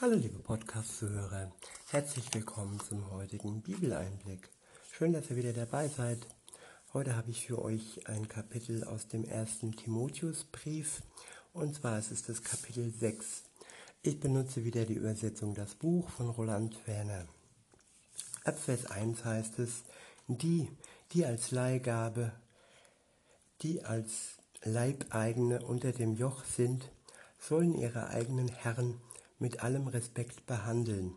Hallo liebe Podcast-Zuhörer, herzlich willkommen zum heutigen Bibeleinblick. Schön, dass ihr wieder dabei seid. Heute habe ich für euch ein Kapitel aus dem ersten Timotheusbrief und zwar ist es das Kapitel 6. Ich benutze wieder die Übersetzung Das Buch von Roland Werner. Ab Vers 1 heißt es, die, die als Leihgabe, die als Leibeigene unter dem Joch sind, sollen ihre eigenen Herren mit allem Respekt behandeln,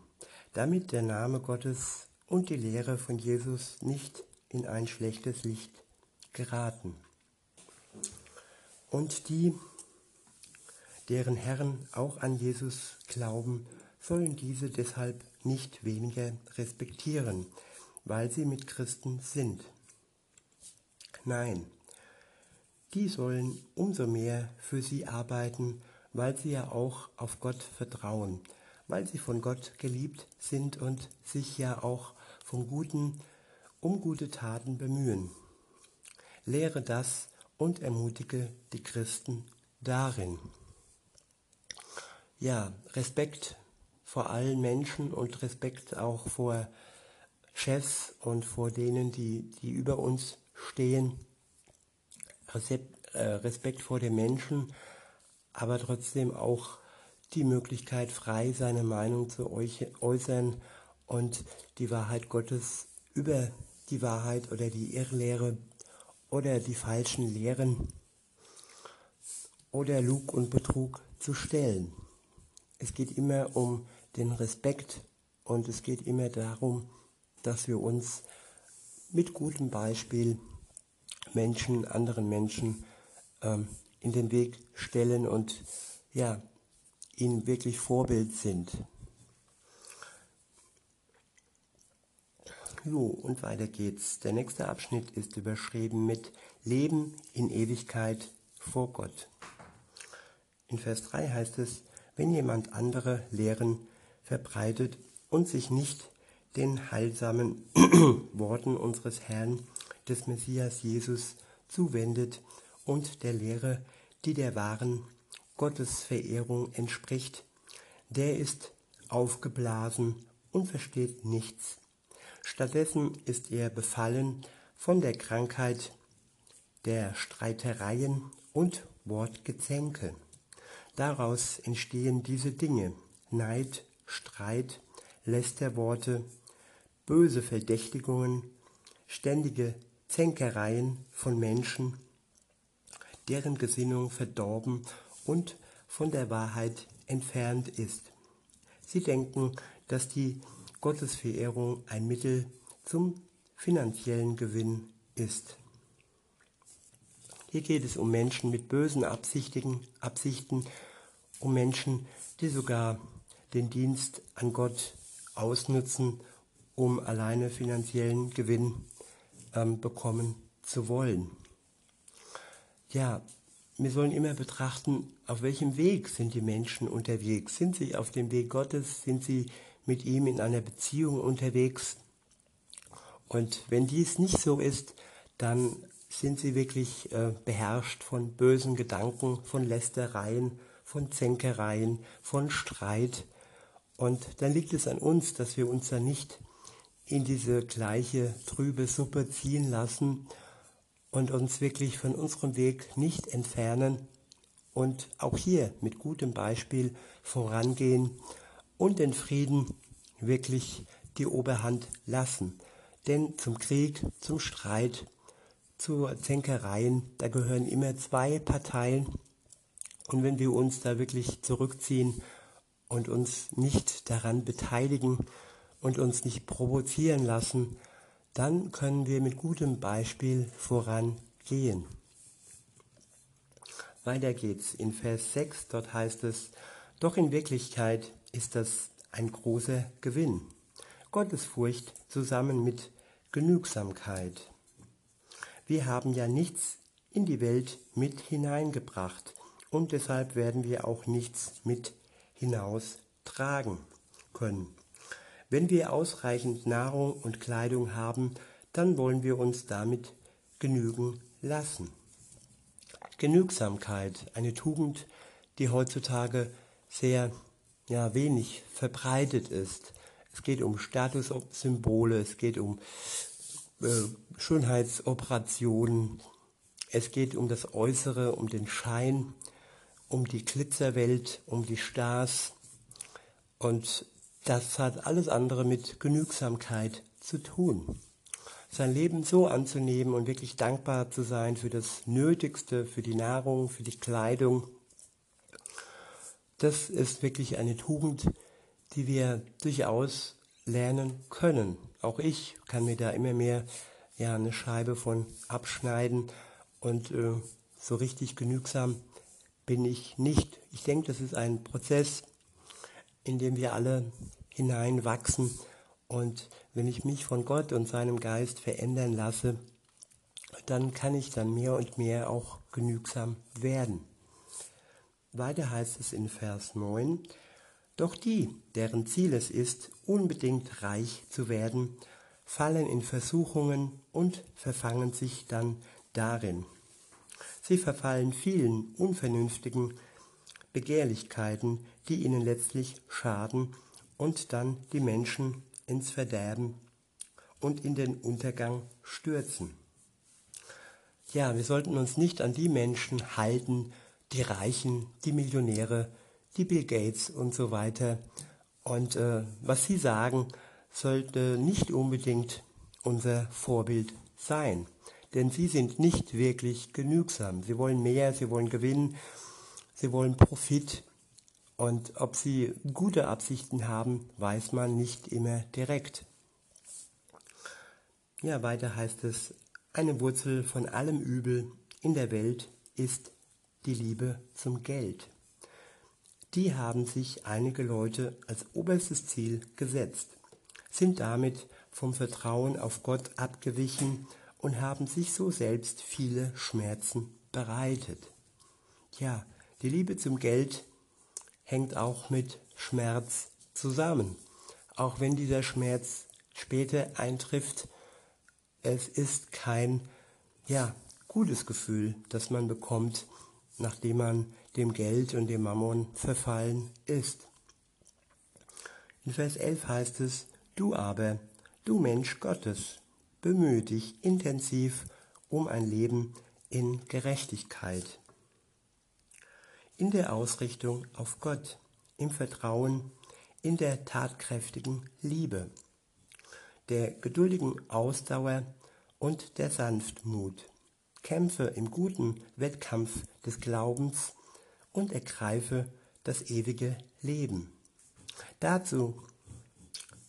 damit der Name Gottes und die Lehre von Jesus nicht in ein schlechtes Licht geraten. Und die, deren Herren auch an Jesus glauben, sollen diese deshalb nicht weniger respektieren, weil sie mit Christen sind. Nein, die sollen umso mehr für sie arbeiten, weil sie ja auch auf Gott vertrauen, weil sie von Gott geliebt sind und sich ja auch von guten, um gute Taten bemühen. Lehre das und ermutige die Christen darin. Ja, Respekt vor allen Menschen und Respekt auch vor Chefs und vor denen, die, die über uns stehen. Äh, Respekt vor den Menschen aber trotzdem auch die Möglichkeit, frei seine Meinung zu äußern und die Wahrheit Gottes über die Wahrheit oder die Irrlehre oder die falschen Lehren oder Lug und Betrug zu stellen. Es geht immer um den Respekt und es geht immer darum, dass wir uns mit gutem Beispiel Menschen, anderen Menschen ähm, in den Weg stellen und ja, ihnen wirklich Vorbild sind. Jo, und weiter geht's. Der nächste Abschnitt ist überschrieben mit Leben in Ewigkeit vor Gott. In Vers 3 heißt es, wenn jemand andere Lehren verbreitet und sich nicht den heilsamen Worten unseres Herrn, des Messias Jesus, zuwendet, und der Lehre, die der wahren Gottesverehrung entspricht, der ist aufgeblasen und versteht nichts. Stattdessen ist er befallen von der Krankheit der Streitereien und Wortgezänke. Daraus entstehen diese Dinge Neid, Streit, Lästerworte, böse Verdächtigungen, ständige Zänkereien von Menschen, deren Gesinnung verdorben und von der Wahrheit entfernt ist. Sie denken, dass die Gottesverehrung ein Mittel zum finanziellen Gewinn ist. Hier geht es um Menschen mit bösen Absichten, Absichten, um Menschen, die sogar den Dienst an Gott ausnutzen, um alleine finanziellen Gewinn ähm, bekommen zu wollen ja, wir sollen immer betrachten, auf welchem Weg sind die Menschen unterwegs. Sind sie auf dem Weg Gottes? Sind sie mit ihm in einer Beziehung unterwegs? Und wenn dies nicht so ist, dann sind sie wirklich äh, beherrscht von bösen Gedanken, von Lästereien, von Zänkereien, von Streit. Und dann liegt es an uns, dass wir uns da nicht in diese gleiche trübe Suppe ziehen lassen und uns wirklich von unserem Weg nicht entfernen und auch hier mit gutem Beispiel vorangehen und den Frieden wirklich die Oberhand lassen. Denn zum Krieg, zum Streit, zu Zänkereien, da gehören immer zwei Parteien. Und wenn wir uns da wirklich zurückziehen und uns nicht daran beteiligen und uns nicht provozieren lassen, dann können wir mit gutem Beispiel vorangehen. Weiter geht's in Vers 6, dort heißt es, doch in Wirklichkeit ist das ein großer Gewinn. Gottesfurcht zusammen mit Genügsamkeit. Wir haben ja nichts in die Welt mit hineingebracht und deshalb werden wir auch nichts mit hinaus tragen können. Wenn wir ausreichend Nahrung und Kleidung haben, dann wollen wir uns damit genügen lassen. Genügsamkeit, eine Tugend, die heutzutage sehr ja, wenig verbreitet ist. Es geht um Statussymbole, es geht um äh, Schönheitsoperationen, es geht um das Äußere, um den Schein, um die Glitzerwelt, um die Stars. Und das hat alles andere mit Genügsamkeit zu tun. Sein Leben so anzunehmen und wirklich dankbar zu sein für das Nötigste, für die Nahrung, für die Kleidung, das ist wirklich eine Tugend, die wir durchaus lernen können. Auch ich kann mir da immer mehr ja, eine Scheibe von abschneiden und äh, so richtig genügsam bin ich nicht. Ich denke, das ist ein Prozess, in dem wir alle hineinwachsen und wenn ich mich von Gott und seinem Geist verändern lasse, dann kann ich dann mehr und mehr auch genügsam werden. Weiter heißt es in Vers 9, doch die, deren Ziel es ist, unbedingt reich zu werden, fallen in Versuchungen und verfangen sich dann darin. Sie verfallen vielen unvernünftigen Begehrlichkeiten, die ihnen letztlich schaden und dann die Menschen ins Verderben und in den Untergang stürzen. Ja, wir sollten uns nicht an die Menschen halten, die Reichen, die Millionäre, die Bill Gates und so weiter. Und äh, was sie sagen, sollte nicht unbedingt unser Vorbild sein. Denn sie sind nicht wirklich genügsam. Sie wollen mehr, sie wollen Gewinn, sie wollen Profit. Und ob sie gute Absichten haben, weiß man nicht immer direkt. Ja, weiter heißt es, eine Wurzel von allem Übel in der Welt ist die Liebe zum Geld. Die haben sich einige Leute als oberstes Ziel gesetzt, sind damit vom Vertrauen auf Gott abgewichen und haben sich so selbst viele Schmerzen bereitet. Ja, die Liebe zum Geld hängt auch mit Schmerz zusammen. Auch wenn dieser Schmerz später eintrifft, es ist kein ja, gutes Gefühl, das man bekommt, nachdem man dem Geld und dem Mammon verfallen ist. In Vers 11 heißt es, du aber, du Mensch Gottes, bemühe dich intensiv um ein Leben in Gerechtigkeit, in der Ausrichtung auf Gott, im Vertrauen, in der tatkräftigen Liebe, der geduldigen Ausdauer und der Sanftmut. Kämpfe im guten Wettkampf des Glaubens und ergreife das ewige Leben. Dazu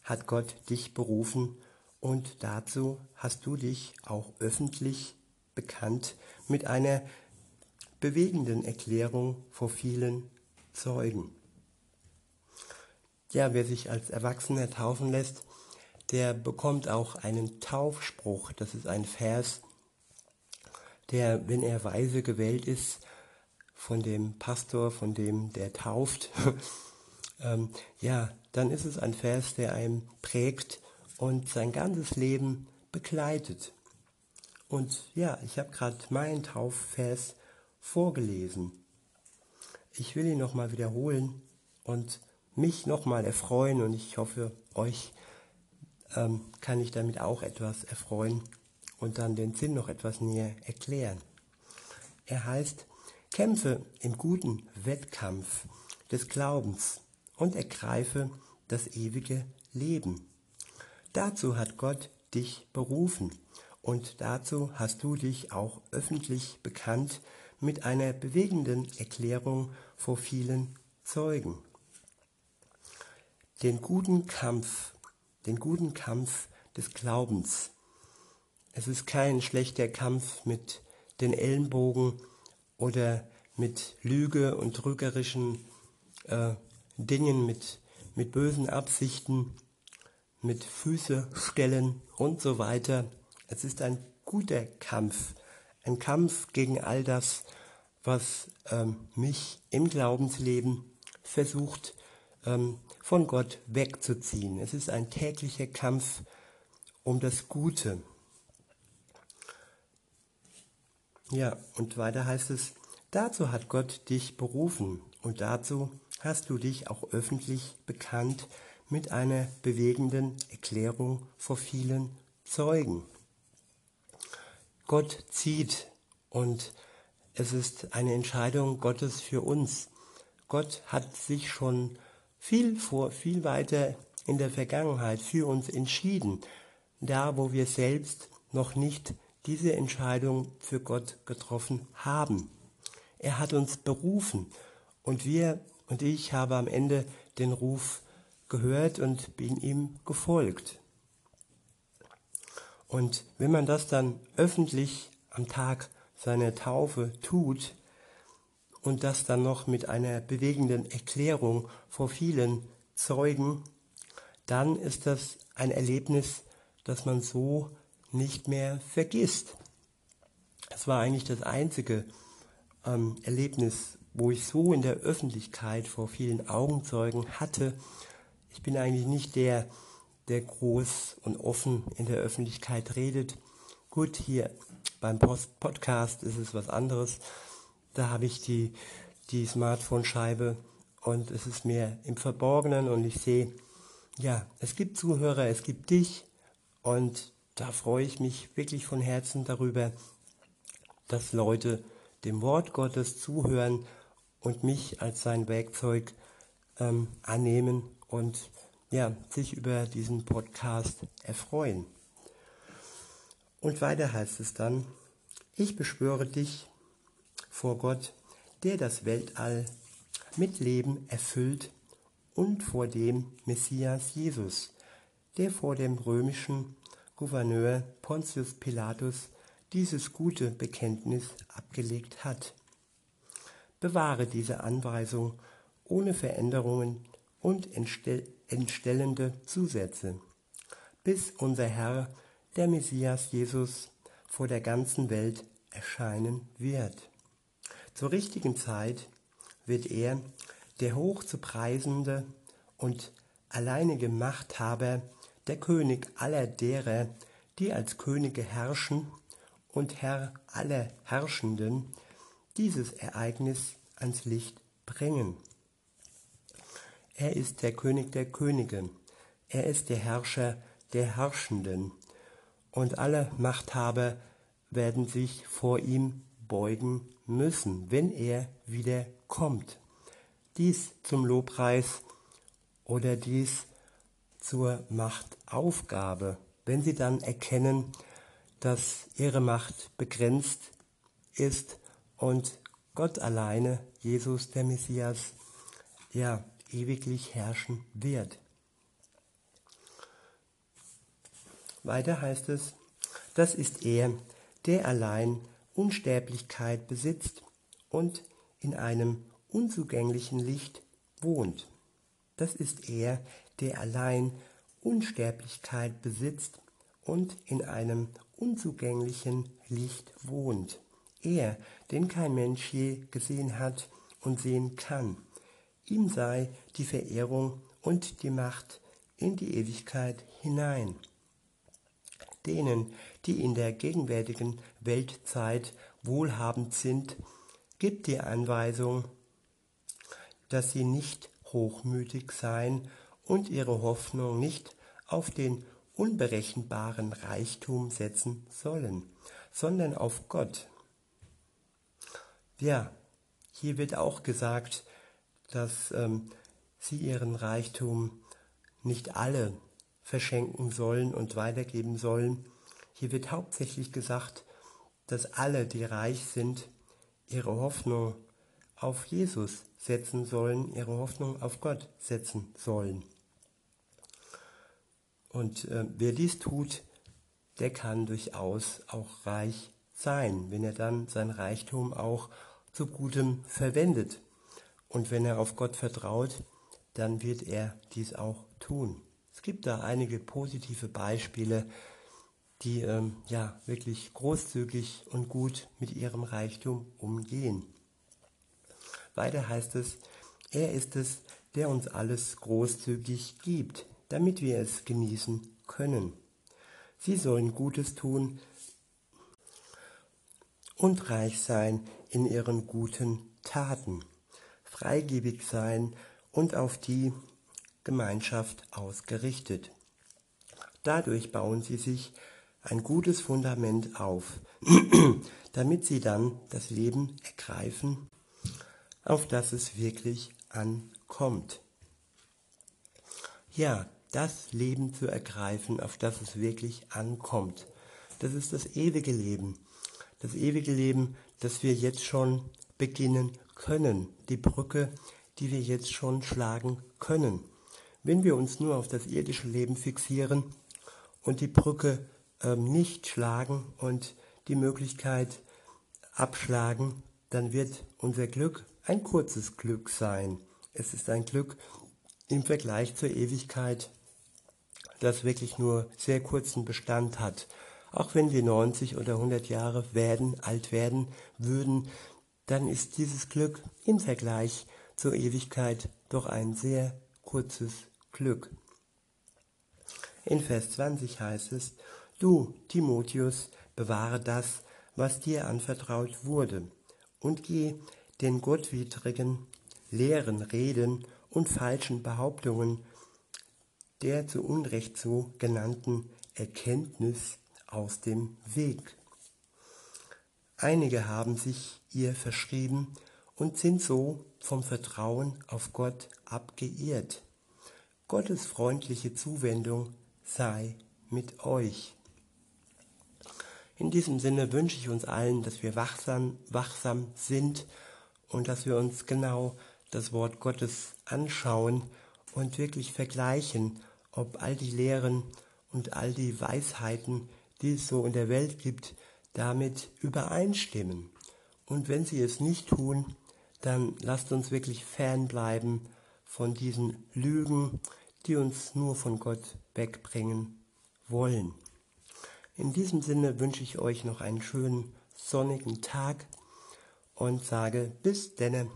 hat Gott dich berufen und dazu hast du dich auch öffentlich bekannt mit einer bewegenden Erklärung vor vielen Zeugen. Ja, wer sich als Erwachsener taufen lässt, der bekommt auch einen Taufspruch. Das ist ein Vers, der, wenn er weise gewählt ist, von dem Pastor, von dem der tauft, ähm, ja, dann ist es ein Vers, der einem prägt und sein ganzes Leben begleitet. Und ja, ich habe gerade meinen Taufvers vorgelesen. Ich will ihn nochmal wiederholen und mich nochmal erfreuen und ich hoffe, euch ähm, kann ich damit auch etwas erfreuen und dann den Sinn noch etwas näher erklären. Er heißt, kämpfe im guten Wettkampf des Glaubens und ergreife das ewige Leben. Dazu hat Gott dich berufen und dazu hast du dich auch öffentlich bekannt mit einer bewegenden Erklärung vor vielen Zeugen. Den guten Kampf, den guten Kampf des Glaubens es ist kein schlechter Kampf mit den Ellenbogen oder mit Lüge und trügerischen äh, Dingen, mit, mit bösen Absichten, mit Füße stellen und so weiter. Es ist ein guter Kampf, ein Kampf gegen all das, was ähm, mich im Glaubensleben versucht, ähm, von Gott wegzuziehen. Es ist ein täglicher Kampf um das Gute. Ja, und weiter heißt es, dazu hat Gott dich berufen und dazu hast du dich auch öffentlich bekannt mit einer bewegenden Erklärung vor vielen Zeugen. Gott zieht und es ist eine Entscheidung Gottes für uns. Gott hat sich schon viel vor, viel weiter in der Vergangenheit für uns entschieden, da wo wir selbst noch nicht diese Entscheidung für Gott getroffen haben. Er hat uns berufen und wir und ich habe am Ende den Ruf gehört und bin ihm gefolgt. Und wenn man das dann öffentlich am Tag seiner Taufe tut und das dann noch mit einer bewegenden Erklärung vor vielen Zeugen, dann ist das ein Erlebnis, das man so nicht mehr vergisst. Es war eigentlich das einzige ähm, Erlebnis, wo ich so in der Öffentlichkeit vor vielen Augenzeugen hatte. Ich bin eigentlich nicht der, der groß und offen in der Öffentlichkeit redet. Gut, hier beim Post Podcast ist es was anderes. Da habe ich die, die Smartphone-Scheibe und es ist mehr im Verborgenen und ich sehe, ja, es gibt Zuhörer, es gibt dich und da freue ich mich wirklich von Herzen darüber, dass Leute dem Wort Gottes zuhören und mich als sein Werkzeug ähm, annehmen und ja, sich über diesen Podcast erfreuen. Und weiter heißt es dann, ich beschwöre dich vor Gott, der das Weltall mit Leben erfüllt und vor dem Messias Jesus, der vor dem römischen Gouverneur Pontius Pilatus dieses gute Bekenntnis abgelegt hat. Bewahre diese Anweisung ohne Veränderungen und entstellende Zusätze, bis unser Herr, der Messias Jesus, vor der ganzen Welt erscheinen wird. Zur richtigen Zeit wird er, der hoch zu preisende und alleinige Machthaber, der König aller derer, die als Könige herrschen und Herr aller Herrschenden, dieses Ereignis ans Licht bringen. Er ist der König der Könige. Er ist der Herrscher der Herrschenden. Und alle Machthaber werden sich vor ihm beugen müssen, wenn er wieder kommt. Dies zum Lobpreis oder dies zur Machtaufgabe, wenn sie dann erkennen, dass ihre Macht begrenzt ist und Gott alleine, Jesus der Messias, ja, ewiglich herrschen wird. Weiter heißt es, das ist er, der allein Unsterblichkeit besitzt und in einem unzugänglichen Licht wohnt. Das ist er, der allein Unsterblichkeit besitzt und in einem unzugänglichen Licht wohnt. Er, den kein Mensch je gesehen hat und sehen kann. Ihm sei die Verehrung und die Macht in die Ewigkeit hinein. Denen, die in der gegenwärtigen Weltzeit wohlhabend sind, gibt die Anweisung, dass sie nicht hochmütig seien und ihre Hoffnung nicht auf den unberechenbaren Reichtum setzen sollen, sondern auf Gott. Ja, hier wird auch gesagt, dass ähm, sie ihren Reichtum nicht alle verschenken sollen und weitergeben sollen. Hier wird hauptsächlich gesagt, dass alle, die reich sind, ihre Hoffnung auf Jesus setzen sollen, ihre Hoffnung auf Gott setzen sollen. Und äh, wer dies tut, der kann durchaus auch reich sein, wenn er dann sein Reichtum auch zu Gutem verwendet. Und wenn er auf Gott vertraut, dann wird er dies auch tun. Es gibt da einige positive Beispiele, die ähm, ja wirklich großzügig und gut mit ihrem Reichtum umgehen. Weiter heißt es, er ist es, der uns alles großzügig gibt, damit wir es genießen können. Sie sollen Gutes tun und reich sein in ihren guten Taten freigebig sein und auf die Gemeinschaft ausgerichtet. Dadurch bauen sie sich ein gutes Fundament auf, damit sie dann das Leben ergreifen, auf das es wirklich ankommt. Ja, das Leben zu ergreifen, auf das es wirklich ankommt. Das ist das ewige Leben. Das ewige Leben, das wir jetzt schon beginnen können. Die Brücke, die wir jetzt schon schlagen können. Wenn wir uns nur auf das irdische Leben fixieren und die Brücke ähm, nicht schlagen und die Möglichkeit abschlagen, dann wird unser Glück ein kurzes Glück sein. Es ist ein Glück im Vergleich zur Ewigkeit das wirklich nur sehr kurzen Bestand hat. Auch wenn wir 90 oder 100 Jahre werden, alt werden würden, dann ist dieses Glück im Vergleich zur Ewigkeit doch ein sehr kurzes Glück. In Vers 20 heißt es, Du, Timotheus, bewahre das, was dir anvertraut wurde, und geh den gottwidrigen leeren Reden und falschen Behauptungen der zu Unrecht so genannten Erkenntnis aus dem Weg. Einige haben sich ihr verschrieben und sind so vom Vertrauen auf Gott abgeirrt. Gottes freundliche Zuwendung sei mit euch. In diesem Sinne wünsche ich uns allen, dass wir wachsam, wachsam sind und dass wir uns genau das Wort Gottes anschauen und wirklich vergleichen ob all die Lehren und all die Weisheiten, die es so in der Welt gibt, damit übereinstimmen. Und wenn sie es nicht tun, dann lasst uns wirklich fernbleiben von diesen Lügen, die uns nur von Gott wegbringen wollen. In diesem Sinne wünsche ich euch noch einen schönen sonnigen Tag und sage bis denne.